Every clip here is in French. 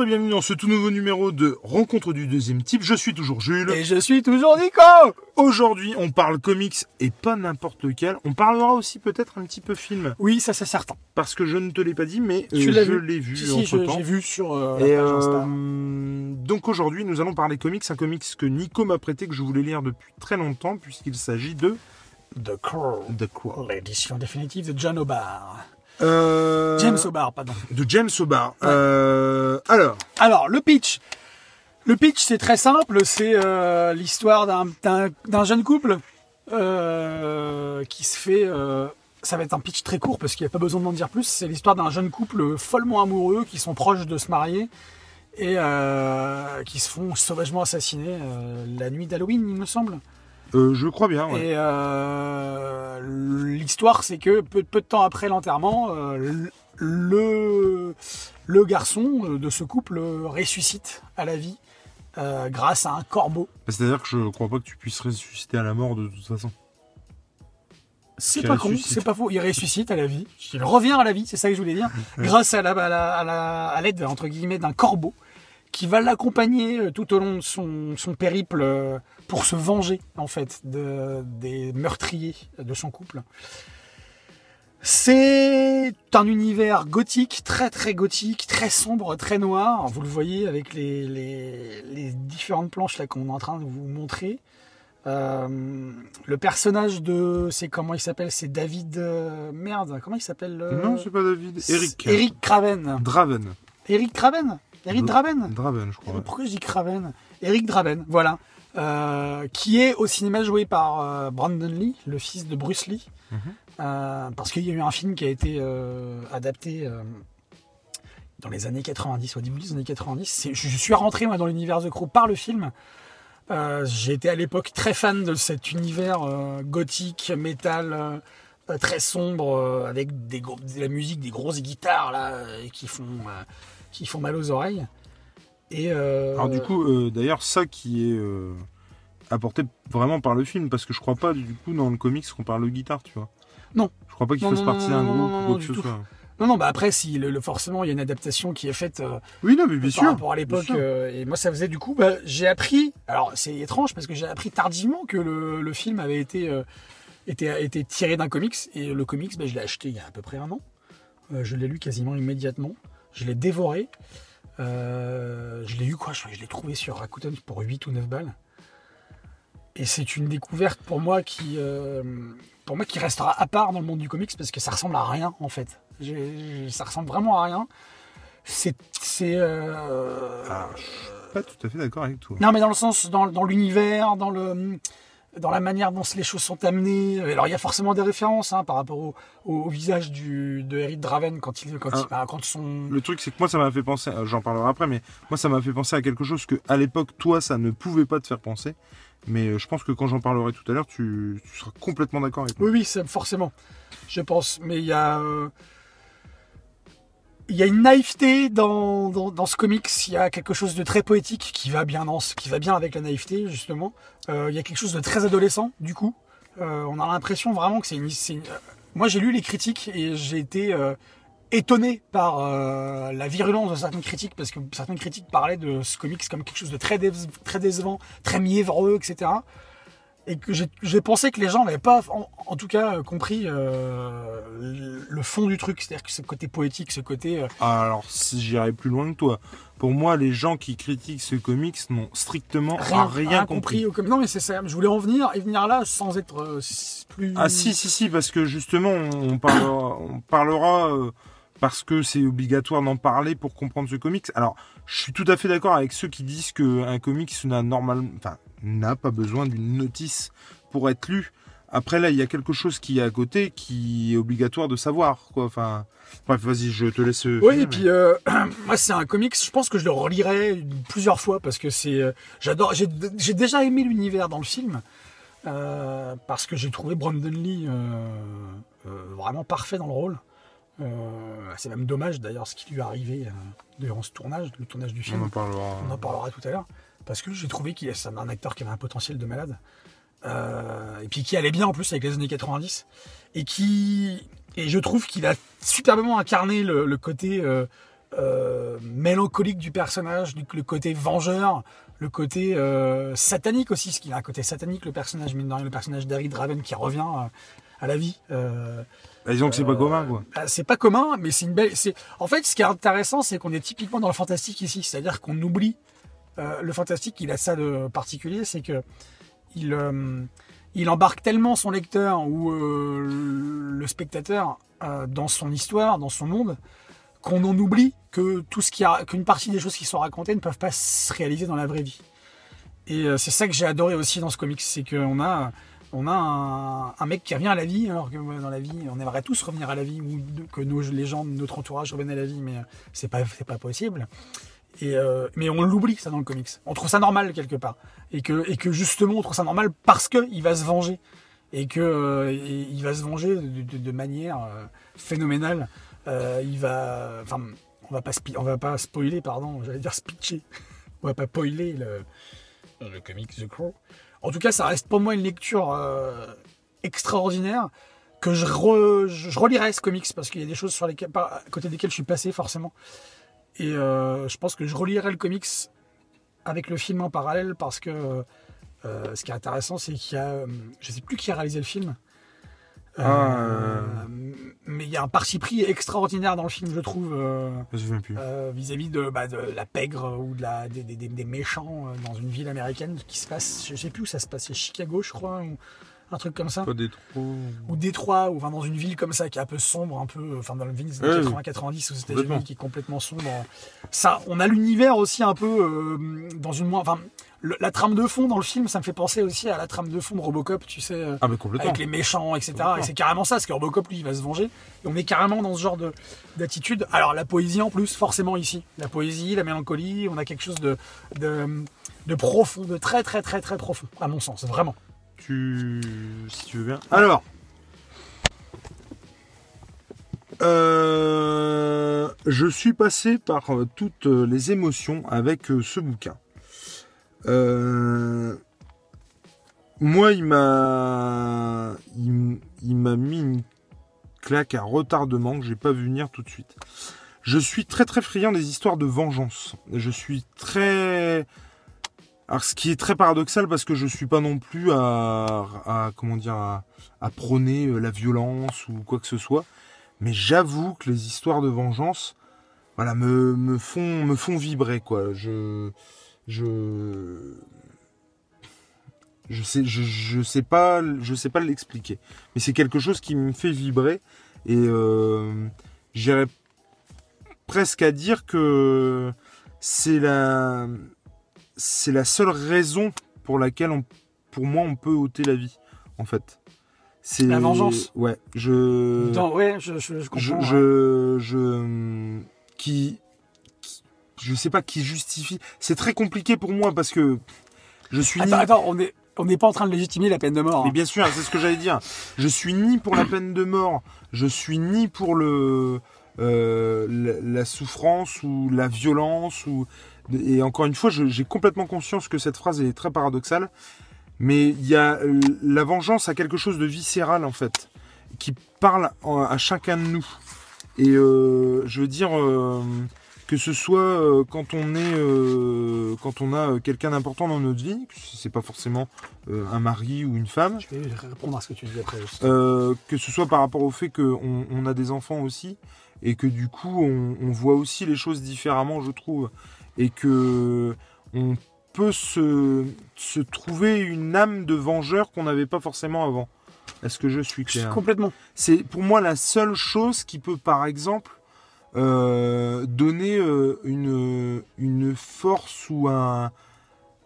Bonjour et bienvenue dans ce tout nouveau numéro de Rencontre du deuxième type. Je suis toujours Jules. Et je suis toujours Nico Aujourd'hui, on parle comics et pas n'importe lequel. On parlera aussi peut-être un petit peu film. Oui, ça c'est certain. Parce que je ne te l'ai pas dit, mais Tu euh, l'as je vu. l'ai vu Si, si, entre je- temps. j'ai vu sur euh, la Et page Insta. euh, donc aujourd'hui, nous allons parler comics, un comics que Nico m'a prêté, que je voulais lire depuis très longtemps, puisqu'il s'agit de The Crow, The Crow. l'édition définitive de John O'Barr. Euh, James O'Barr, pardon. De James O'Barr. Euh, alors, Alors, le pitch. Le pitch, c'est très simple. C'est euh, l'histoire d'un- jeune couple qui se fait... ça va être un pitch très court parce qu'il n'y a pas besoin d'en dire plus. C'est l'histoire d'un jeune couple follement amoureux qui sont proches de se marier et qui se font sauvagement assassiner la nuit d'Halloween, il me semble. Euh, je crois bien. ouais. Et euh, l'histoire, c'est que peu, peu de temps après l'enterrement, euh, le, le garçon de ce couple ressuscite à la vie grâce à un corbeau. C'est-à-dire que je crois pas que tu puisses ressusciter à la mort de toute façon. C'est pas con, ressuscite. c'est pas faux. Il ressuscite à la vie. Il revient à la vie, c'est ça que je voulais dire. grâce à la, à la- à la- à l'aide entre guillemets d'un corbeau qui va l'accompagner euh, tout au long de son, son périple euh, pour se venger en fait de, des meurtriers de son couple. C'est un univers gothique, très très gothique, très sombre, très noir. Vous le voyez avec les, les, les différentes planches là qu'on est en train de vous montrer. Euh, le personnage de, c'est comment il s'appelle? C'est David euh, merde. Comment il s'appelle le- Non, c'est pas David. Eric. Eric Craven. Draven. Eric Craven? Eric Draven. Draven, je crois. ouais. Pourquoi je dis Craven Eric Draven, voilà. Euh, qui est au cinéma joué par euh, Brandon Lee, le fils de Bruce Lee. Mhm. Euh, parce qu'il y a eu un film qui a été adapté dans les années 90, au début des années 90. C'est- Je, je suis rentré moi, dans l'univers The Crow par le film. Euh, été à l'époque très fan de cet univers euh, gothique, métal, euh, très sombre, avec des de la musique, des grosses guitares là, qui, font, qui font mal aux oreilles. Et euh, Alors du coup, euh, d'ailleurs, ça qui est euh, apporté vraiment par le film, parce que je crois pas du coup dans le comics qu'on parle de guitare, tu vois. Non. Je crois pas qu'il fasse partie d'un groupe ou non, quoi que du ce tout. soit. Non, non, bah après, si, le, le- forcément, il y a une adaptation qui est faite Oui, non, mais bien par sûr. rapport à l'époque. et moi, ça faisait du coup, bah, j'ai appris. Alors, c'est étrange parce que j'ai appris tardivement que le, le film avait été, tiré d'un comics. Et le comics, bah, je l'ai acheté il y a à peu près un an. Je l'ai lu quasiment immédiatement. Je l'ai dévoré. Euh, je l'ai eu quoi Je, je l'ai trouvé sur Rakuten pour 8 ou 9 balles. Et c'est une découverte pour moi qui, euh, pour moi qui restera à part dans le monde du comics parce que ça ressemble à rien en fait. Ça ressemble vraiment à rien. C'est, c'est, euh, Ah, je suis pas tout à fait d'accord avec toi. non mais dans le sens, dans, dans l'univers, dans le, dans la manière dont les choses sont amenées. Alors il y a forcément des références hein, par rapport au, visage du, de Eric Draven quand il, quand, Ah. il, bah, quand son, Le truc, c'est que moi, ça m'a fait penser, euh, j'en parlerai après, mais moi, ça m'a fait penser à quelque chose que, à l'époque, toi, ça ne pouvait pas te faire penser. Mais euh, je pense que quand j'en parlerai tout à l'heure, tu, tu seras complètement d'accord avec moi. Oui, oui, forcément, je pense. Mais il y a, euh, il y a une naïveté dans, dans, dans ce comics. Il y a quelque chose de très poétique qui va bien dans qui va bien avec la naïveté justement. Euh, il y a quelque chose de très adolescent du coup. Euh, on a l'impression vraiment que c'est une. une- euh, Moi, j'ai lu les critiques et j'ai été euh, étonné par euh, la virulence de certaines critiques parce que certaines critiques parlaient de ce comics comme quelque chose de très, très décevant, très mièvreux, etc et que j'ai- pensé que les gens n'avaient pas, en, en tout cas, euh, compris euh, le fond du truc, c'est-à-dire que ce côté poétique, ce côté. euh, Alors, si j'irai plus loin que toi, pour moi, les gens qui critiquent ce comics n'ont strictement rien, rien, compris. Non, mais c'est ça. Je voulais en venir et venir là sans être euh, plus. Ah si si si parce que justement on parlera, on parlera parce que c'est obligatoire d'en parler pour comprendre ce comics. Alors je suis tout à fait d'accord avec ceux qui disent que un comics n'a normalement enfin n'a pas besoin d'une notice pour être lu. Après là il y a quelque chose qui est à côté qui est obligatoire de savoir quoi. Enfin bref vas-y je te laisse. Oui, finir, et mais- puis euh, moi c'est un comics, je pense que je le relirai plusieurs fois parce que c'est, euh, j'adore, j'ai j'ai déjà aimé l'univers dans le film euh, parce que j'ai trouvé Brandon Lee euh, euh, vraiment parfait dans le rôle. Euh, c'est même dommage d'ailleurs ce qui lui est arrivé euh, durant ce tournage, le tournage du film. on en parlera. On en parlera tout à l'heure. Parce que j'ai trouvé qu'il est un acteur qui avait un potentiel de malade. Euh, et puis qui allait bien en plus avec les années 90. Et qui. Et je trouve qu'il a superbement incarné le, le côté euh, euh, mélancolique du personnage, du- le côté vengeur, le côté satanique aussi, parce qu'il a un côté satanique, le personnage, mine de rien, le personnage d'Eric Draven qui revient à la vie. Bah, disons que c'est pas commun, quoi. bah, c'est pas commun, mais c'est une belle. En fait ce qui est intéressant, c'est qu'on est typiquement dans le fantastique ici, c'est-à-dire qu'on oublie euh, le fantastique. Il a ça de particulier, c'est que il euh, embarque tellement son lecteur ou euh, le spectateur dans son histoire, dans son monde, qu'on en oublie que tout ce qui a qu'une partie des choses qui sont racontées ne peuvent pas se réaliser dans la vraie vie. Et c'est ça que j'ai adoré aussi dans ce comics, c'est qu'on a on a un, mec qui revient à la vie, alors que euh, dans la vie, on aimerait tous revenir à la vie, ou que nos, les gens de notre entourage reviennent à la vie, mais c'est pas, pas possible. Euh, mais on l'oublie ça dans le comics. On trouve ça normal quelque part, et que justement on trouve ça normal parce que il va se venger, et que euh, va se venger de, manière euh, phénoménale. On va pas on va pas spoiler, pardon, j'allais dire speecher. on va pas spoiler le le comics The Crow. En tout cas, ça reste pour moi une lecture extraordinaire que je, re- je relirai ce comics parce qu'il y a des choses sur lesquelles, à côté desquelles je suis passé forcément. Et euh, je pense que je relirai le comics avec le film en parallèle parce que euh, ce qui est intéressant, c'est qu'il y a, euh, je sais plus qui a réalisé le film. Euh, Ah, mais il y a un parti pris extraordinaire dans le film, je trouve. vis-à-vis de, bah, de la pègre ou de la, des, des- des- des méchants dans une ville américaine qui se passe, je sais plus où ça se passe, c'est Chicago je crois, un truc comme ça, Pas trop. ou Détroit, ou enfin, dans une ville comme ça qui est un peu sombre, un peu, enfin dans le ville des années oui. 80-90 aux. États-Unis qui est complètement sombre. Ça, on a l'univers aussi un peu euh, dans une moins, enfin le- la trame de fond dans le film, ça me fait penser aussi à la trame de fond de Robocop, tu sais. euh, Ah, mais complètement. avec les méchants, etc. Et c'est carrément ça, parce que Robocop, lui, il va se venger. Et on est carrément dans ce genre de- d'attitude. Alors, la poésie en plus, forcément ici. La poésie, la mélancolie, on a quelque chose de, de, de profond, de très, très, très, très profond, à mon sens, vraiment. Si tu veux bien. Alors. Euh, je suis passé par euh, toutes les émotions avec euh, ce bouquin. Moi, il m'a, il, il m'a mis une claque à retardement que j'ai pas vu venir tout de suite. Je suis très très friand des histoires de vengeance. Je suis très alors, ce qui est très paradoxal parce que je suis pas non plus à, à comment dire à, prôner euh, la violence ou quoi que ce soit, mais j'avoue que les histoires de vengeance, voilà, me, me font me font vibrer quoi. Je je je sais je, je sais pas je sais pas l'expliquer, mais c'est quelque chose qui me fait vibrer et euh, j'irais presque à dire que c'est la c'est la seule raison pour laquelle, on, pour moi, on peut ôter la vie, en fait. C'est La vengeance. Ouais, je, Dans- ouais, je, je, je je, comprends. je, je- qui, qui- je sais pas qui justifie. C'est très compliqué pour moi parce que je suis Attends, ni- attends, on est, on n'est pas en train de légitimer la peine de mort. mais hein. bien sûr, c'est ce que j'allais dire. Je suis ni pour la peine de mort, je suis ni pour le euh, la, la souffrance ou la violence ou et encore une fois, j'ai complètement conscience que cette phrase est très paradoxale, mais il y a la vengeance a quelque chose de viscéral en fait, qui parle à chacun de nous. Et euh, je veux dire euh, que ce soit euh, quand on est euh, quand on a quelqu'un d'important dans notre vie, que c'est pas forcément euh, un mari ou une femme, Je vais répondre à ce que tu dis après. euh, que ce soit par rapport au fait qu'on on a des enfants aussi, et que du coup on, on voit aussi les choses différemment, je trouve, et que on peut se, se trouver une âme de vengeur qu'on n'avait pas forcément avant. Est-ce que je suis clair? Complètement. C'est pour moi la seule chose qui peut, par exemple, euh, donner euh, une, une force ou un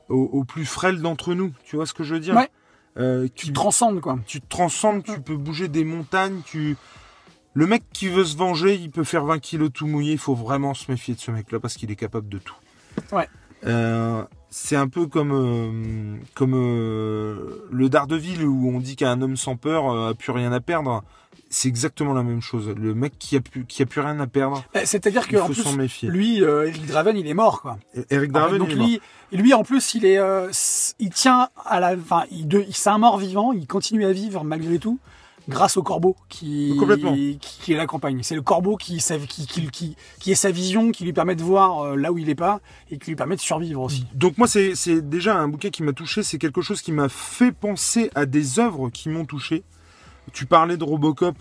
au, au plus frêle d'entre nous. Tu vois ce que je veux dire? Ouais. Euh, Tu te transcendes, quoi. tu te transcendes, tu peux bouger des montagnes, tu... Le mec qui veut se venger, il peut faire 20 kilos tout mouillé, il faut vraiment se méfier de ce mec-là parce qu'il est capable de tout. Ouais. Euh, c'est un peu comme, euh, comme euh, le Daredevil où on dit qu'un homme sans peur euh, a plus rien à perdre. C'est exactement la même chose. Le mec qui a plus, qui a plus rien à perdre, Bah, C'est-à-dire il que en plus, méfier. lui, euh, Eric Draven, il est mort, quoi. Eric Draven, donc il est mort. lui, lui, en plus, il est, il tient à la, enfin, il, de- c'est un mort vivant. Il continue à vivre malgré tout. Grâce au corbeau qui, qui, qui l'accompagne. C'est le corbeau qui, qui, qui, qui, qui est sa vision, qui lui permet de voir euh, là où il est pas et qui lui permet de survivre aussi. Donc moi c'est déjà un bouquin qui m'a touché, c'est quelque chose qui m'a fait penser à des œuvres qui m'ont touché. Tu parlais de Robocop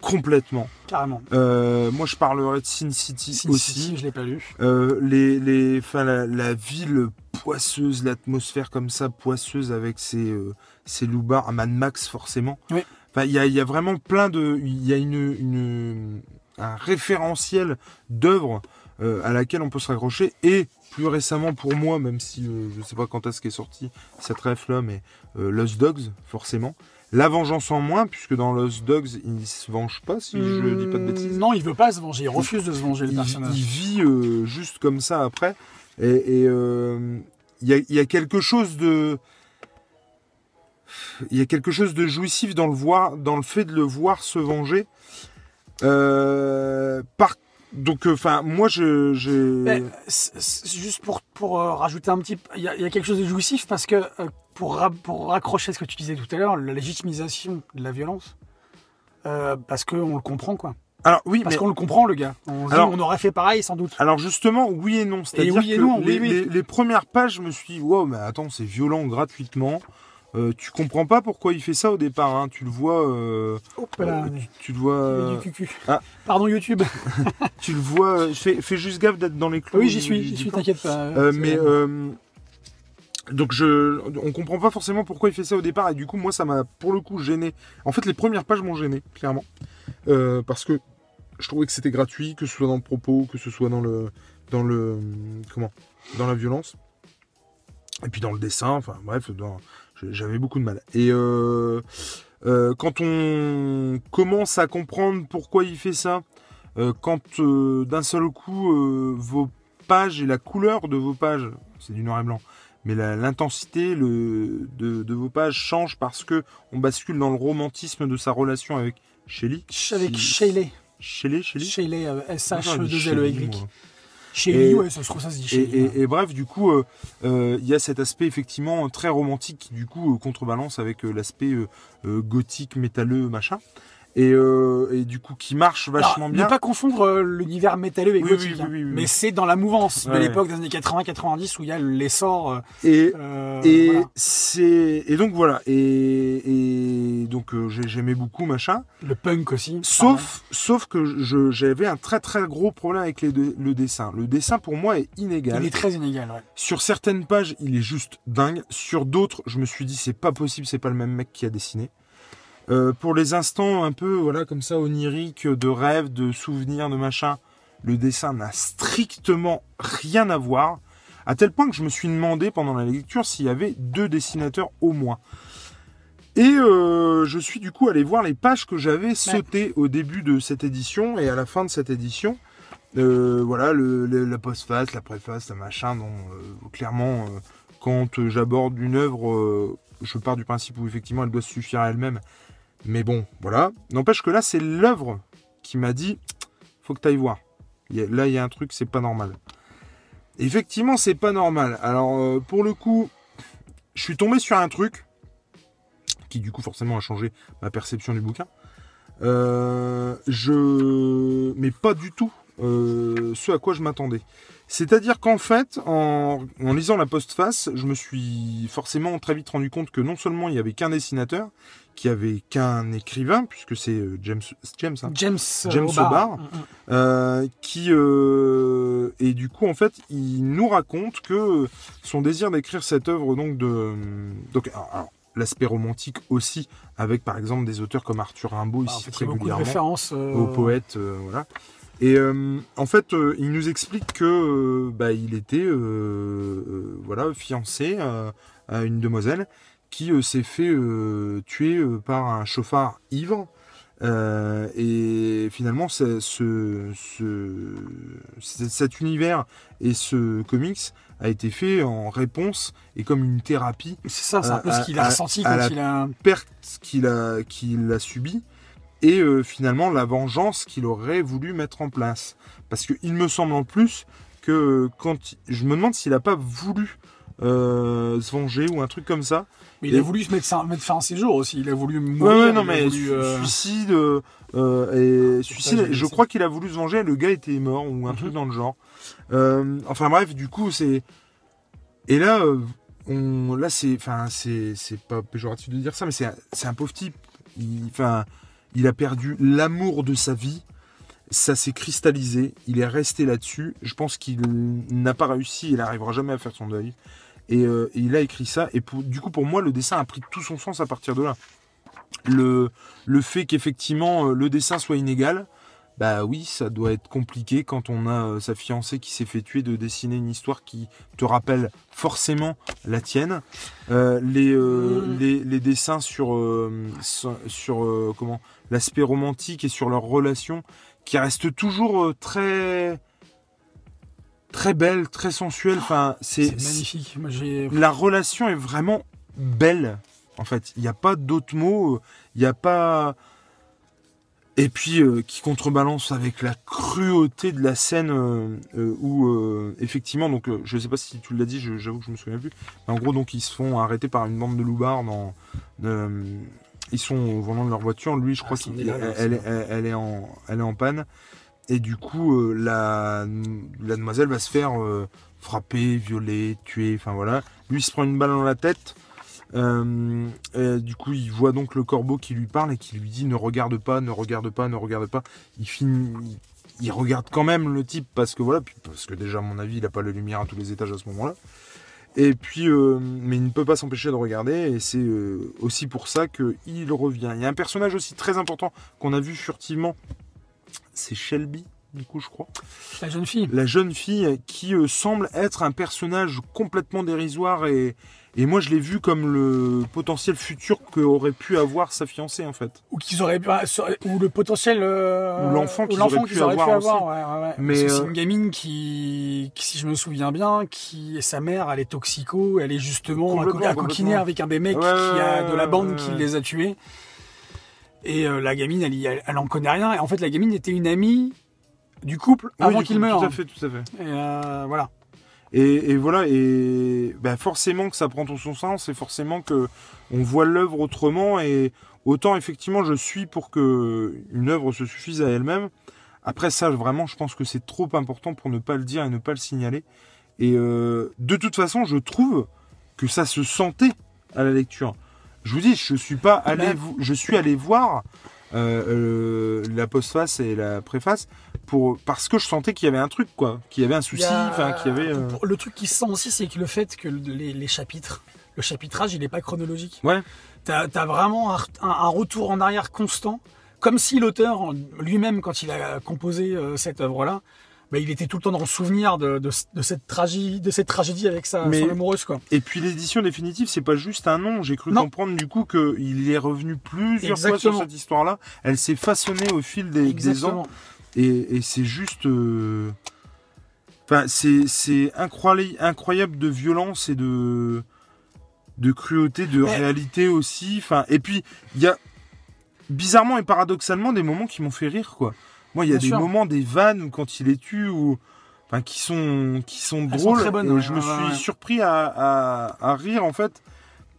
complètement. Carrément. Euh, moi je parlerai de Sin City Sin aussi. City, je l'ai pas lu. Euh, les, les, enfin, la, la ville poisseuse, l'atmosphère comme ça, poisseuse avec ses, euh, ses loupards, Mad Max forcément. Oui. Enfin, il y a, il y a vraiment plein de, il y a une, une, un référentiel d'œuvres euh, à laquelle on peut se raccrocher. Et plus récemment pour moi, même si euh, je sais pas quand est-ce qu'est sorti cette ref là, mais euh, Lost Dogs forcément. La vengeance en moins, puisque dans Lost Dogs, il se venge pas, si je dis pas de bêtises. Hmm, Non, il veut pas se venger. Il refuse de se venger, le il, personnage. il vit euh, juste comme ça après. Et et, il y, a, il y a quelque chose de. Il y a quelque chose de jouissif dans le, voir, dans le fait de le voir se venger. Euh, par, donc, enfin, moi, je. Mais, juste pour, pour euh, rajouter un petit... Il y, a, il y a quelque chose de jouissif parce que euh, pour, ra- pour raccrocher ce que tu disais tout à l'heure, la légitimisation de la violence, euh, parce qu'on le comprend, quoi. Alors, oui, Parce mais. qu'on le comprend, le gars. On, dit, on aurait fait pareil, sans doute. Alors justement, oui et non. C'est-à-dire oui que non, les, oui, oui. les- les premières pages, je me suis dit, wow, mais attends, c'est violent gratuitement. Euh, tu comprends pas pourquoi il fait ça au départ. Hein. Tu le vois. euh, là, euh, tu, tu le vois. du cucu. ah. Pardon, YouTube. Tu le vois. Fais, fais juste gaffe d'être dans les clous. oui, j'y suis, j'y suis, t'inquiète pas. Mais donc je, on comprend pas forcément pourquoi il fait ça au départ et du coup moi ça m'a pour le coup gêné. En fait les premières pages m'ont gêné clairement parce que je trouvais que c'était gratuit, que ce soit dans le propos, que ce soit dans le dans le comment dans la violence et puis dans le dessin. Enfin bref, dans- j'avais beaucoup de mal. Et euh, euh, quand on commence à comprendre pourquoi il fait ça, euh, quand d'un seul coup vos pages et la couleur de vos pages, c'est du noir et blanc, mais l'intensité de, vos pages change parce que on bascule dans le romantisme de sa relation avec Shelley. Avec Shelley. Shelley, Shelley. Shelley, S-H-2-L-E-Y. Et, bref, du coup, euh, euh, il y a cet aspect effectivement très romantique qui, du coup, euh, contrebalance avec l'aspect gothique, métalleux, machin. Et, euh, et du coup, qui marche Alors, vachement bien. Ne pas confondre euh, l'univers métalleux avec Oui, gothique. oui, oui, oui, oui. Mais c'est dans la mouvance de Ouais. l'époque des années 80-90 où il y a l'essor. euh, Et, et voilà. c'est et donc voilà. Et, et donc j'ai- j'aimais beaucoup machin. le punk aussi. Sauf, sauf que j'avais un très très gros problème avec les deux- le dessin. Le dessin pour moi est inégal. Il est très inégal. Ouais. Sur certaines pages, il est juste dingue. Sur d'autres, je me suis dit c'est pas possible, c'est pas le même mec qui a dessiné. Euh, pour les instants un peu voilà comme ça oniriques, de rêve, de souvenirs, de machin, le dessin n'a strictement rien à voir. À tel point que je me suis demandé pendant la lecture s'il y avait deux dessinateurs au moins. Et euh, je suis du coup allé voir les pages que j'avais sautées au début de cette édition et à la fin de cette édition. Euh, voilà, le, le- la postface, la préface, la machin, dont euh, clairement, quand j'aborde une œuvre, je pars du principe où effectivement elle doit se suffire à elle-même. Mais bon, voilà. N'empêche que là, c'est l'œuvre qui m'a dit faut que tu ailles voir. Là, il y a un truc, c'est pas normal. Effectivement, c'est pas normal. Alors, euh, pour le coup, je suis tombé sur un truc qui, du coup, forcément, a changé ma perception du bouquin. Euh, je. Mais pas du tout euh, ce à quoi je m'attendais. C'est-à-dire qu'en fait, en, en lisant la postface, je me suis forcément très vite rendu compte que non seulement il n'y avait qu'un dessinateur, qu'il n'y avait qu'un écrivain, puisque c'est euh, James, James hein, James, euh, James. Hobart. Mm, mm. euh, qui euh, et du coup en fait il nous raconte que son désir d'écrire cette œuvre donc de donc alors, l'aspect romantique aussi avec par exemple des auteurs comme Arthur Rimbaud Bah, en ici fait, très régulièrement références. euh, au poète, euh, voilà. Et euh, en fait, euh, il nous explique que euh, bah, il était euh, euh, voilà fiancé à une demoiselle qui s'est fait euh, tuer par un chauffard ivre. Euh, et finalement, ce, ce, cet univers et ce comics a été fait en réponse et comme une thérapie C'est ça, c'est un peu ce qu'il a ressenti quand il a. perte qu'il a, qu'il a subie et euh, finalement la vengeance qu'il aurait voulu mettre en place. Parce qu'il me semble en plus que quand je me demande s'il n'a pas voulu euh, se venger ou un truc comme ça. Mais il Et- a voulu se mettre, mettre fin à ses jours aussi. Il a voulu Ouais, mourir. ouais, non, il a mais voulu, euh, suicide, euh, et suicide. Je crois qu'il a voulu se venger. Le gars était mort ou un Mhm. truc dans le genre. Enfin bref, du coup c'est. Et là, on, là c'est, enfin c'est, c'est pas péjoratif de dire ça, mais c'est, un- pauvre type. Il, enfin, il a perdu l'amour de sa vie. Ça s'est cristallisé. Il est resté là-dessus. Je pense qu'il n'a pas réussi. Il n'arrivera jamais à faire son deuil. Et, euh, il a écrit ça. Et du coup, pour moi, le dessin a pris tout son sens à partir de là. Le, le fait qu'effectivement euh, le dessin soit inégal, bah oui, ça doit être compliqué quand on a euh, sa fiancée qui s'est fait tuer de dessiner une histoire qui te rappelle forcément la tienne. Euh, les, euh, Mm. les, les dessins sur, sur, comment l'aspect romantique et sur leur relation qui restent toujours très très belles, très sensuelles. Enfin, c'est magnifique. Moi, la relation est vraiment belle. En fait, il n'y a pas d'autres mots. Il n'y a pas. Et puis, euh, qui contrebalance avec la cruauté de la scène euh, euh, où, euh, effectivement, donc, je sais pas si tu l'as dit, j'avoue que je me souviens plus. Mais en gros, donc, ils se font arrêter par une bande de loupards dans. ils sont au volant de leur voiture. Lui, je crois c'en qu'elle là, elle, c'est elle- elle est en, elle est en panne. Et du coup, la, la demoiselle va se faire frapper, violer, tuer, enfin voilà. Lui, il se prend une balle dans la tête. Euh, et du coup, il voit donc le corbeau qui lui parle et qui lui dit ne regarde pas, ne regarde pas, ne regarde pas. Il regarde quand même le type parce que voilà, parce que déjà à mon avis, il a pas la lumière à tous les étages à ce moment-là. Et puis, euh, mais il ne peut pas s'empêcher de regarder et c'est euh, aussi pour ça que il revient. Il y a un personnage aussi très important qu'on a vu furtivement, c'est Shelby. Du coup, je crois La jeune fille. la jeune fille qui euh, semble être un personnage complètement dérisoire et, et moi je l'ai vu comme le potentiel futur qu'aurait pu avoir sa fiancée en fait. Ou qu'ils auraient pu- ou le potentiel. euh, Ou l'enfant qu'ils auraient pu avoir ouais, ouais, ouais. Mais, c'est euh, une gamine qui, qui, si je me souviens bien, qui sa mère, elle est toxico, elle est justement à, coquiner avec un des mecs qui a de la bande qui les a tués. Et euh, la gamine, elle, elle, elle en connaît rien. Et en fait, la gamine était une amie du couple Oui, avant qu'il meure. Tout à fait, tout à fait. Et euh, voilà. Et, et voilà, et bah, forcément que ça prend tout son sens, et forcément que on voit l'œuvre autrement, et autant effectivement je suis pour que une œuvre se suffise à elle-même. Après ça, vraiment, je pense que c'est trop important pour ne pas le dire et ne pas le signaler. Et euh, de toute façon, je trouve que ça se sentait à la lecture. Je vous dis, je suis pas allé, Bah. je suis allé voir euh, euh, la postface et la préface pour parce que je sentais qu'il y avait un truc, quoi, qu'il y avait un souci, enfin, qu'il y avait. euh, Le truc qui se sent aussi, c'est que le fait que les, les chapitres, le chapitrage, il n'est pas chronologique. Ouais. T'as as vraiment un, retour en arrière constant, comme si l'auteur lui-même, quand il a composé euh, cette œuvre-là, bah, il était tout le temps dans le souvenir de, de- de cette tragédie, de cette tragédie avec sa, Mais- son amoureuse, quoi. Et puis l'édition définitive, c'est pas juste un nom. J'ai cru Non. comprendre du coup qu'il est revenu plusieurs fois sur cette histoire-là. Elle s'est façonnée au fil des, des ans. Et, et c'est juste. euh, Enfin, c'est c'est incroyable, incroyable de violence et de de cruauté, de réalité aussi. Enfin, et puis il y a bizarrement et paradoxalement des moments qui m'ont fait rire quoi. Moi, il y a Bien des sûr. moments, des vannes quand il les tue ou enfin qui sont qui sont Elles sont drôles. très bonnes, et ouais, je me ouais, suis ouais. surpris à, à, à rire en fait.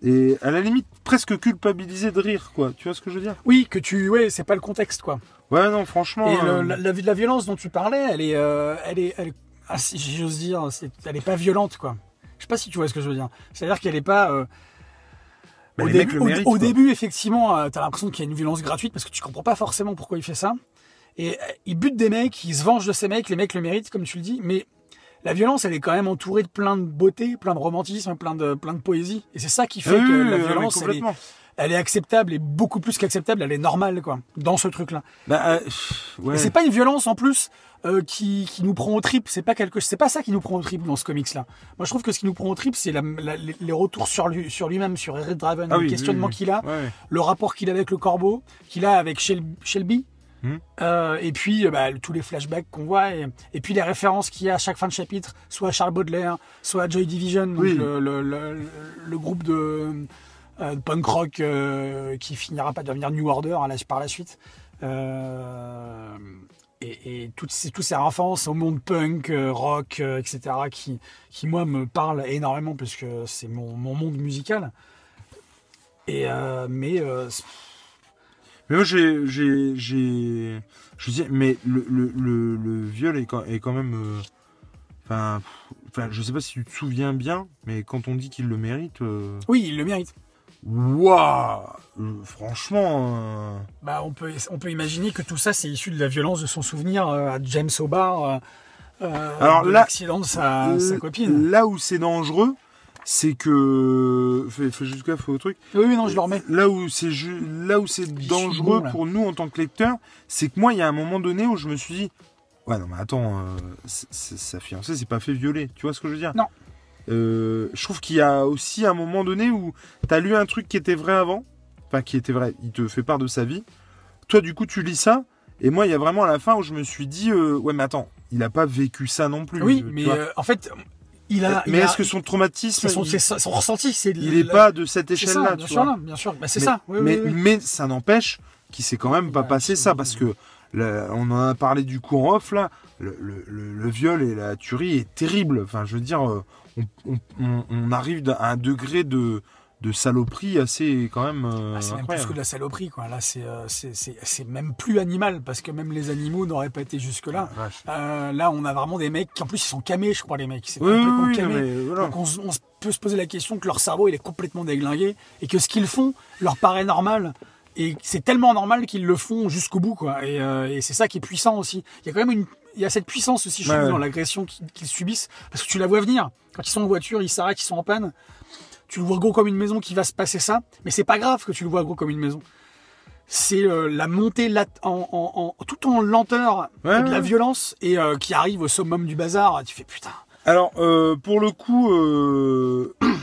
Et à la limite presque culpabilisé de rire quoi. Tu vois ce que je veux dire? Oui, que tu, ouais, c'est pas le contexte, quoi. Ouais non franchement. Et le- euh, la, la, la violence dont tu parlais, elle est, euh, elle est, elle ah, si j'ose dire, elle est pas violente, quoi. Je sais pas si tu vois ce que je veux dire. C'est-à-dire qu'elle est pas. euh, bah, au, début, le au- au début, effectivement, euh, t'as l'impression qu'il y a une violence gratuite parce que tu comprends pas forcément pourquoi il fait ça. Et il bute des mecs, il se venge de ces mecs, les mecs le méritent, comme tu le dis, mais la violence, elle est quand même entourée de plein de beauté, plein de romantisme, plein de, plein de poésie. Et c'est ça qui fait Oui, que oui, la oui, violence, mais elle est. elle est acceptable et beaucoup plus qu'acceptable, elle est normale, quoi, dans ce truc-là. Bah, euh, ouais. Et c'est pas une violence en plus euh, qui, qui nous prend au trip. C'est pas quelque, c'est pas ça qui nous prend au trip dans ce comics là. Moi je trouve que ce qui nous prend au trip c'est la- la- les retours sur lui, sur lui-même, sur Eric Draven, Ah le oui, questionnement oui, oui. qu'il a, Ouais, le rapport qu'il a avec le corbeau, qu'il a avec Shel- Shelby. Hmm. Euh, et puis euh, bah, tous les flashbacks qu'on voit et, et puis les références qu'il y a à chaque fin de chapitre, soit à Charles Baudelaire, soit à Joy Division, donc Oui. le, le- le- le groupe de punk rock euh, qui finira par devenir New Order la- par la suite. Euh, et, et toutes ces, tous ces références au monde punk, euh, rock, euh, etc., qui, qui, moi, me parlent énormément, puisque c'est mon, mon monde musical. Et, euh, mais euh, Mais moi, j'ai, j'ai, j'ai, je dis, mais le, le, le, le viol est quand, est quand même, euh, enfin, enfin, je sais pas si tu te souviens bien, mais quand on dit qu'il le mérite, euh, oui, il le mérite. Waouh, euh, franchement, euh, Bah, on, peut, on peut imaginer que tout ça, c'est issu de la violence de son souvenir euh, à James O'Barr, euh, Alors de là- l'accident de sa, copine. Là où c'est dangereux, c'est que, fais, fais juste gaffe au truc. Oui, oui, non, je le remets. Là où c'est là où c'est dangereux bon, pour nous en tant que lecteurs, c'est que moi, il y a un moment donné où je me suis dit, ouais, non, mais attends, euh, sa fiancée, c'est pas fait violer. Tu vois ce que je veux dire? Non. Euh, je trouve qu'il y a aussi un moment donné où t'as lu un truc qui était vrai avant, enfin qui était vrai, il te fait part de sa vie. Toi, du coup, tu lis ça, et moi, il y a vraiment à la fin où je me suis dit, euh, ouais, mais attends, il a pas vécu ça non plus. Oui, mais euh, en fait, il a. mais est-ce que son traumatisme, son, il, ressenti, c'est il est la- pas de cette échelle-là, bien tu sûr, vois là, bien sûr. Bah, c'est ça. Oui, mais, oui, oui. mais ça n'empêche qu'il s'est quand même pas Ouais, passé ça parce que là, on en a parlé du coup en off là. Le, le- le- le viol et la tuerie est terrible. Enfin, je veux dire, on, on- on- on arrive à un degré de, de saloperie assez quand même euh, Ah, c'est même plus que de la saloperie, quoi. Là, c'est, euh, c'est, même plus animal, parce que même les animaux n'auraient pas été jusque-là. Ah. Euh, là, on a vraiment des mecs qui, en plus, ils sont camés, je crois, les mecs. C'est Oui, oui, mais voilà. Donc, on, peut se poser la question que leur cerveau, il est complètement déglingué, et que ce qu'ils font leur paraît normal. Et c'est tellement normal qu'ils le font jusqu'au bout, quoi. Et, euh, et c'est ça qui est puissant aussi. Il y a quand même une, il y a cette puissance aussi, je Ouais, dans l'agression qu'ils, subissent, parce que tu la vois venir. Quand ils sont en voiture, ils s'arrêtent, ils sont en panne. Tu le vois gros comme une maison qui va se passer ça, mais c'est pas grave que tu le vois gros comme une maison. C'est euh, la montée en, en- en- tout en lenteur Ouais, de la violence et euh, qui arrive au summum du bazar. Tu fais putain. Alors, euh, pour le coup,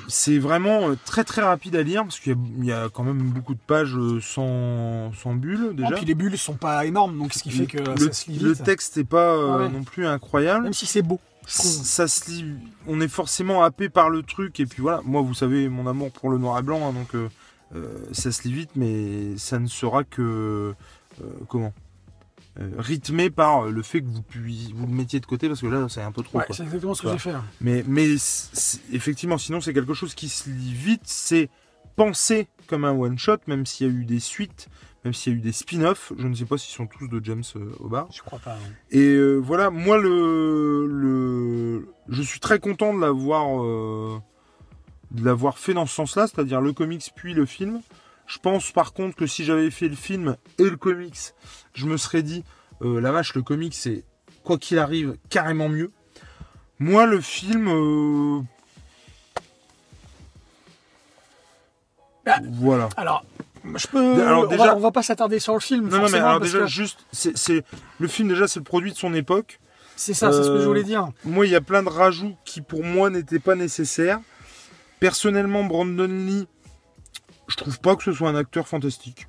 c'est vraiment euh, très très rapide à lire parce qu'il y, a- il y a quand même beaucoup de pages euh, sans, sans bulles Et déjà. puis les bulles sont pas énormes, donc ce qui fait que le, ça se lit le vite. texte n'est pas euh, Ah ouais. non plus incroyable. Même si c'est beau. ça se lit, on est forcément happé par le truc et puis voilà. Moi, vous savez mon amour pour le noir et blanc, hein, donc euh, ça se lit vite, mais ça ne sera que euh, comment? Rythmé par le fait que vous puissiez, vous le mettiez de côté parce que là, c'est un peu trop. Ouais, c'est exactement ce que j'ai fait. hein. Mais, mais effectivement, sinon c'est quelque chose qui se lit vite. C'est pensé comme un one shot, même s'il y a eu des suites, même s'il y a eu des spin-offs. Je ne sais pas s'ils sont tous de James euh, Hobart. Je crois pas. hein. Et euh, voilà, moi le, le, je suis très content de l'avoir, euh, de l'avoir fait dans ce sens-là, c'est-à-dire le comics puis le film. Je pense par contre que si j'avais fait le film et le comics, je me serais dit, euh, la vache, le comics c'est quoi qu'il arrive carrément mieux. Moi le film, euh, Ah. voilà. Alors, je peux. Alors, on, déjà- va, on va pas s'attarder sur le film. Non, non, mais alors déjà, que juste, c'est, le film déjà, c'est le produit de son époque. c'est ça, c'est ce que je euh, voulais dire. Moi, il y a plein de rajouts qui, pour moi, n'étaient pas nécessaires. Personnellement, Brandon Lee, je trouve pas que ce soit un acteur fantastique.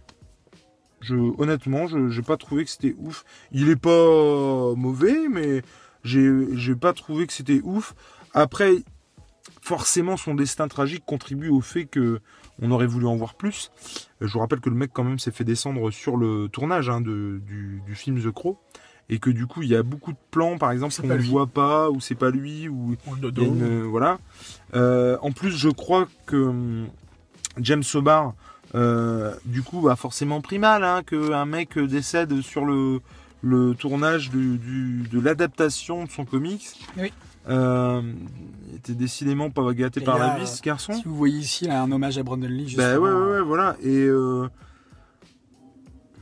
Je, honnêtement, je j'ai pas trouvé que c'était ouf. Il est pas mauvais, mais j'ai pas trouvé que c'était ouf. Après, forcément, son destin tragique contribue au fait que on aurait voulu en voir plus. Euh, Je vous rappelle que le mec, quand même, s'est fait descendre sur le tournage hein, de, du, du film The Crow. Et que du coup, il y a beaucoup de plans, par exemple, qu'on ne voit pas, ou c'est pas lui, ou le dodo. une- voilà. Euh, en plus, je crois que hum, James Sobar, euh, du coup, a forcément pris mal hein, qu'un mec décède sur le, le tournage du, du- de l'adaptation de son comics. Oui. Euh, il était décidément pas gâté Et par là, la vie, ce garçon. Si vous voyez ici, là, un hommage à Brandon Lee. Bah justement. ouais, ouais, ouais, voilà. Et euh,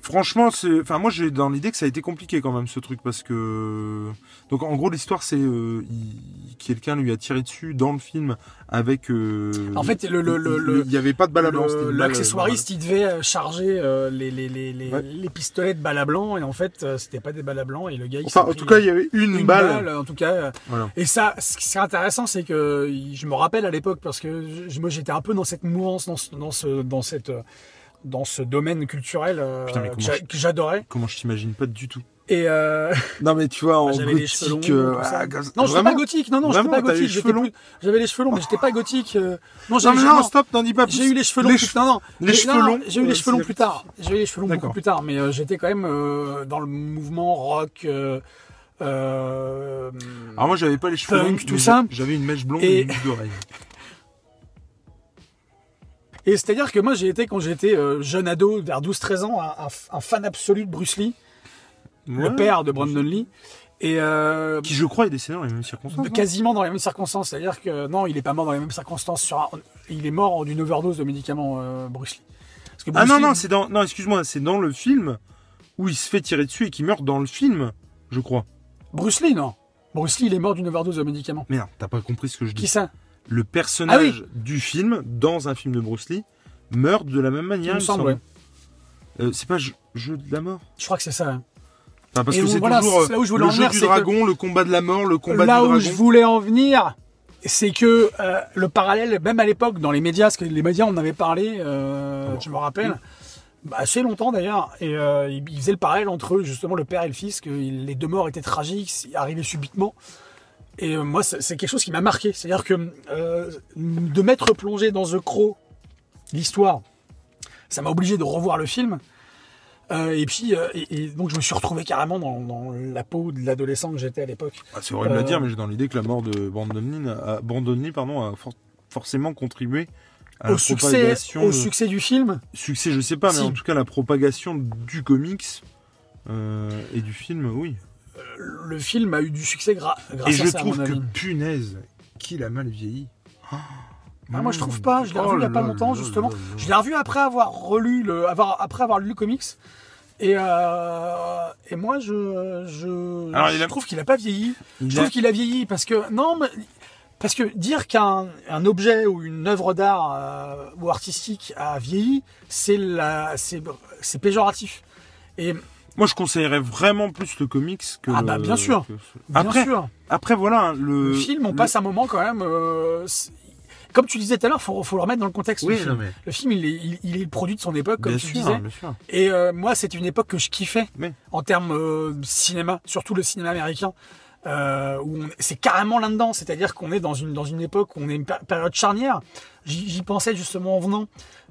franchement, c'est, enfin, moi, j'ai dans l'idée que ça a été compliqué quand même ce truc parce que, donc, en gros, l'histoire, c'est euh, il- quelqu'un lui a tiré dessus dans le film avec. euh, En fait, le- le- le- il- n'y avait pas de balle à blanc. Balle, euh, L'accessoiriste, il devait euh, charger euh, les, les, les, les, Ouais. les pistolets de balles à blanc, et en fait, euh, c'était pas des balles à blanc, et le gars, il Enfin, en tout cas, il y avait une, une balle. en tout cas. Voilà. Et ça, ce qui est intéressant, c'est que je me rappelle à l'époque, parce que je- moi, j'étais un peu dans cette mouvance, dans ce, dans ce, dans cette, dans ce domaine culturel euh, Putain, mais comment je- que j'adorais. Comment je t'imagine pas du tout. Et euh, Non, mais tu vois, en j'avais les cheveux longs. gothique. euh, ah, non, vraiment pas gothique. Non, non, j'étais pas gothique. j'étais plus- J'avais les cheveux longs, mais j'étais pas gothique. euh, Non, Non, j'ai non, non, stop, n'en dis pas plus. J'ai eu les cheveux longs. Les plus- cheveux- Non, non. les cheveux non, longs, J'ai eu les euh, cheveux longs plus tard. J'ai eu les cheveux longs beaucoup plus tard, mais euh, j'étais quand même euh, dans le mouvement rock. euh, euh, Alors moi, j'avais pas les cheveux longs, tout ça. J'avais une mèche blonde Et- et une boucle d'oreille. Et c'est-à-dire que moi, j'ai été, quand j'étais euh, jeune ado, vers 12-13 ans, un, fan absolu de Bruce Lee, le père de Brandon Lee. Et euh, Qui, je crois, est décédé dans les mêmes circonstances. hein. quasiment dans les mêmes circonstances. C'est-à-dire que non, il est pas mort dans les mêmes circonstances. Sur un- il est mort d'une overdose de médicaments, euh, Bruce Lee. Parce que Ah non, Lee- non, c'est dans. Non, excuse-moi, c'est dans le film où il se fait tirer dessus et qui meurt dans le film, je crois. Bruce Lee, non. Bruce Lee, il est mort d'une overdose de médicaments. Non, t'as pas compris ce que je Qui dis. ça? Le personnage Ah du film, dans un film de Bruce Lee, meurt de la même manière. Il me semble, ouais. Euh, c'est pas jeu, jeu de la mort Je crois que c'est ça. hein. Enfin, Parce Et que c'est voilà, toujours là où je euh, voulais le en jeu venir, du que- dragon, le combat de la mort, le combat Là du où dragon. je voulais en venir, c'est que euh, le parallèle, même à l'époque, dans les médias, parce que les médias, on en avait parlé, euh, je me rappelle, bah, assez longtemps d'ailleurs, et euh, il faisait le parallèle entre justement le père et le fils, que les deux morts étaient tragiques, arrivé subitement. Et euh, moi, c'est quelque chose qui m'a marqué. C'est-à-dire que euh, de m'être plongé dans The Crow, l'histoire, ça m'a obligé de revoir le film. Euh, et puis, euh, et, et donc, je me suis retrouvé carrément dans, dans la peau de l'adolescent que j'étais à l'époque. Ah, c'est horrible à dire, mais j'ai dans l'idée que la mort de Brandon Lee, a, pardon, a for- forcément contribué à Au la succès, propagation. au de- succès du film, Succès, je sais pas, mais Si. en tout cas la propagation du comics et du film, oui. Le film a eu du succès gra- grâce et à je ça, à trouve mon que punaise, qu'il a mal vieilli. Ah, moi, je trouve pas. Je l'ai revu il y a pas longtemps, justement. Je l'ai revu après avoir relu le, avoir, après avoir lu le comics. Et, euh, et moi, je, je, Alors, je il a- trouve qu'il a pas vieilli. Il Je a- trouve qu'il a vieilli parce que non, mais parce que dire qu'un un objet ou une œuvre d'art euh, ou artistique a vieilli, c'est la, c'est, c'est péjoratif. Et Moi, je conseillerais vraiment plus le comics que. Ah bah, bien sûr. que bien Après, sûr, après voilà, hein, le, le film, on le- passe un moment quand même. euh, comme tu disais tout à l'heure, faut, faut le remettre dans le contexte. Oui, le, film. non, mais- le film, il est, il, il est le produit de son époque, comme bien tu sûr, disais. bien sûr. Et euh, moi, c'est une époque que je kiffais Mais- en termes euh, de cinéma, surtout le cinéma américain. Euh, où on- c'est carrément là-dedans, c'est-à-dire qu'on est dans une dans une époque où on est une péri- période charnière. J'y j'y pensais justement en venant,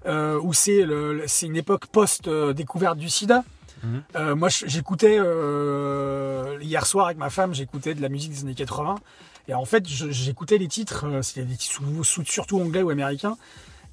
euh, où c'est le, le- c'est une époque post découverte du SIDA. Euh, moi, j'écoutais euh, hier soir avec ma femme, j'écoutais de la musique des années 80, et en fait, j'écoutais les titres, euh, c'était des titres surtout anglais ou américains,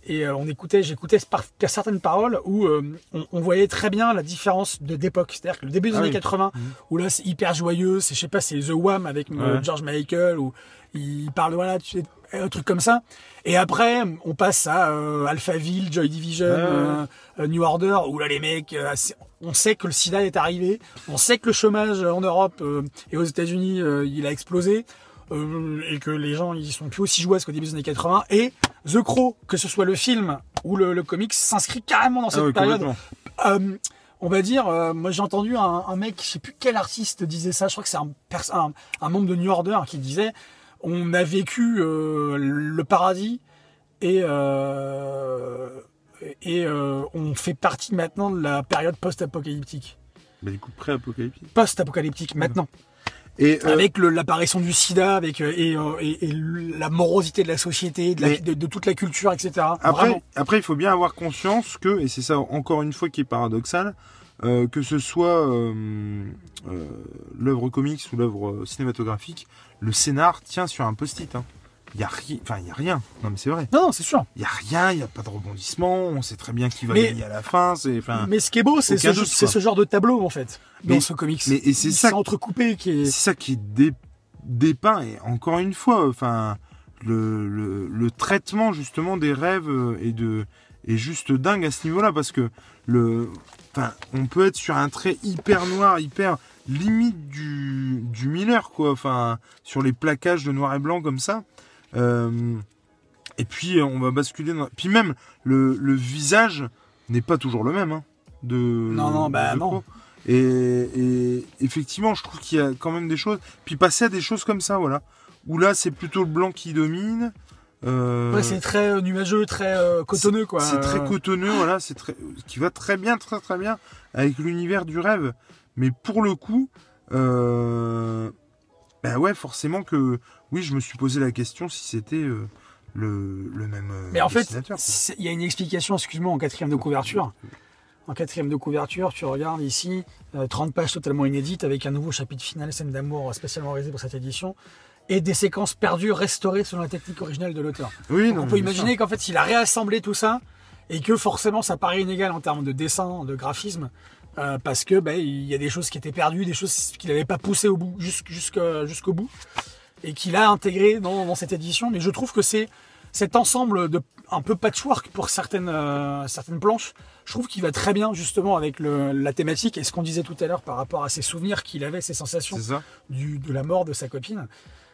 et on écoutait, j'écoutais par, certaines paroles où euh, on, on voyait très bien la différence de d'époque. C'est-à-dire que le début des Ah années oui. 80, où là c'est hyper joyeux, c'est je sais pas, c'est The Wham avec Ouais. George Michael où il parle voilà, tu sais, un truc comme ça. Et après, on passe à euh, Alphaville, Joy Division, euh, euh, New Order, où là les mecs, euh, on sait que le SIDA est arrivé, on sait que le chômage en Europe euh, et aux États-Unis euh, il a explosé. euh, et que les gens ils sont plus aussi joués qu'au début des années 80 et The Crow que ce soit le film ou le, le comics s'inscrit carrément dans cette Ah oui, période. euh, on va dire, euh, moi j'ai entendu un, un mec, je sais plus quel artiste disait ça, je crois que c'est un, un, un membre de New Order qui disait, on a vécu euh, le paradis et euh, et euh, on fait partie maintenant de la période post-apocalyptique. Bah, du coup, pré-apocalyptique. Post-apocalyptique maintenant, Et euh, avec l'apparition du SIDA, avec et, et- et la morosité de la société, de, la- Mais- de, de toute la culture, etc. Après, Vraiment. après, il faut bien avoir conscience que, et c'est ça encore une fois qui est paradoxal, euh, que ce soit euh, l'œuvre comics ou l'œuvre cinématographique, le scénar tient sur un post-it. hein. Il y a rien, enfin il y a rien. Non mais c'est vrai. Non, non, c'est sûr. Il y a rien, il y a pas de rebondissement. On sait très bien qui va Mais- gagner à la fin. C'est enfin. Mais ce qui est beau, c'est ce, genre de tableau en fait dans Mais- ce comics. mais- et c'est ça entrecoupé qui est. C'est ça qui est dé- dépeint et encore une fois, enfin le, le, le traitement justement des rêves euh, et de est juste dingue à ce niveau-là parce que le, enfin on peut être sur un trait hyper noir, hyper limite du, du Miller quoi, enfin sur les plaquages de noir et blanc comme ça. Euh, et puis on va basculer dans... Puis même le, le visage n'est pas toujours le même hein, de Non, non, bah non. Et, et effectivement, je trouve qu'il y a quand même des choses. Puis passer à des choses comme ça, voilà. Où là, c'est plutôt le blanc qui domine. Euh, Ouais, c'est très euh, nuageux, très euh, cotonneux quoi. c'est très cotonneux, voilà. C'est très, qui va très bien, très très bien avec l'univers du rêve. Mais pour le coup, euh, bah ouais, forcément que oui, je me suis posé la question si c'était euh, le, le même. euh, Mais en fait, il y a une explication, excuse-moi, en quatrième de couverture. En quatrième de couverture, tu regardes ici, euh, 30 pages totalement inédites avec un nouveau chapitre final, scène d'amour spécialement réalisé pour cette édition, et des séquences perdues restaurées selon la technique originale de l'auteur. oui, non, on peut imaginer qu'en fait, il a réassemblé tout ça et que forcément, ça paraît inégal en termes de dessin, de graphisme, euh, parce que ben, il y a des choses qui étaient perdues, des choses qu'il n'avait pas poussées au bout, jusqu'- jusqu'au bout, et qu'il a intégré dans, dans cette édition. Mais je trouve que c'est cet ensemble de un peu patchwork pour certaines euh, certaines planches. Je trouve qu'il va très bien justement avec le, la thématique et ce qu'on disait tout à l'heure par rapport à ses souvenirs qu'il avait, ses sensations du, de la mort de sa copine.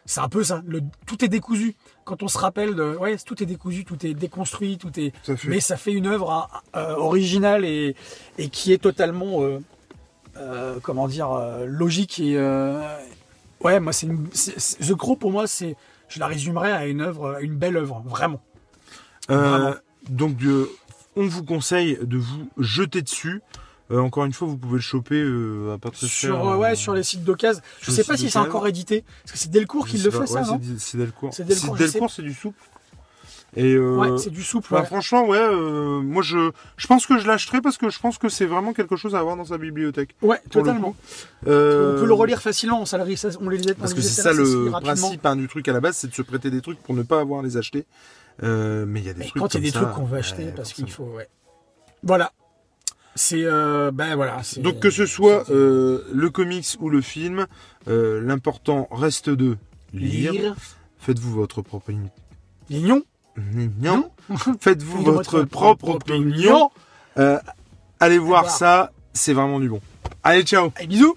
C'est un peu ça. Le, tout est décousu. Quand on se rappelle de, ouais, tout est décousu, tout est déconstruit, tout est. Fait. Mais ça fait une œuvre euh, originale et, et qui est totalement, euh, euh, comment dire, logique et. ouais, moi, c'est une. The Crow, pour moi, c'est. Je la résumerais à une œuvre, à une belle œuvre, vraiment. Vraiment. donc, on vous conseille de vous jeter dessus. Euh, encore une fois, vous pouvez le choper euh, à cher. Sur, euh, ouais, sur les sites d'occasion. Je sur sais pas si c'est encore édité. Parce que c'est Delcourt qui le pas. fait, ça, Ouais, non c'est- Delcourt. C'est Delcourt, c'est du souple. Et euh, Ouais, c'est du souple. bah, ouais. franchement, ouais, euh, moi je, je pense que je l'achèterai parce que je pense que c'est vraiment quelque chose à avoir dans sa bibliothèque. Ouais, totalement. Euh, On peut le relire facilement, ça, on les Parce que c'est ça le principe hein, du truc à la base, c'est de se prêter des trucs pour ne pas avoir à les acheter. Euh, mais il y a des Mais trucs. quand il y a des trucs qu'on veut acheter, parce qu'il faut. Voilà. C'est, euh, ben voilà. Donc que ce soit euh, le comics ou le film, euh, l'important reste de lire. lire, Faites-vous votre propre opinion. mignon, Non. Faites-vous Faites votre propre opinion. Euh, allez voir voir. ça, c'est vraiment du bon. Allez, ciao bisous.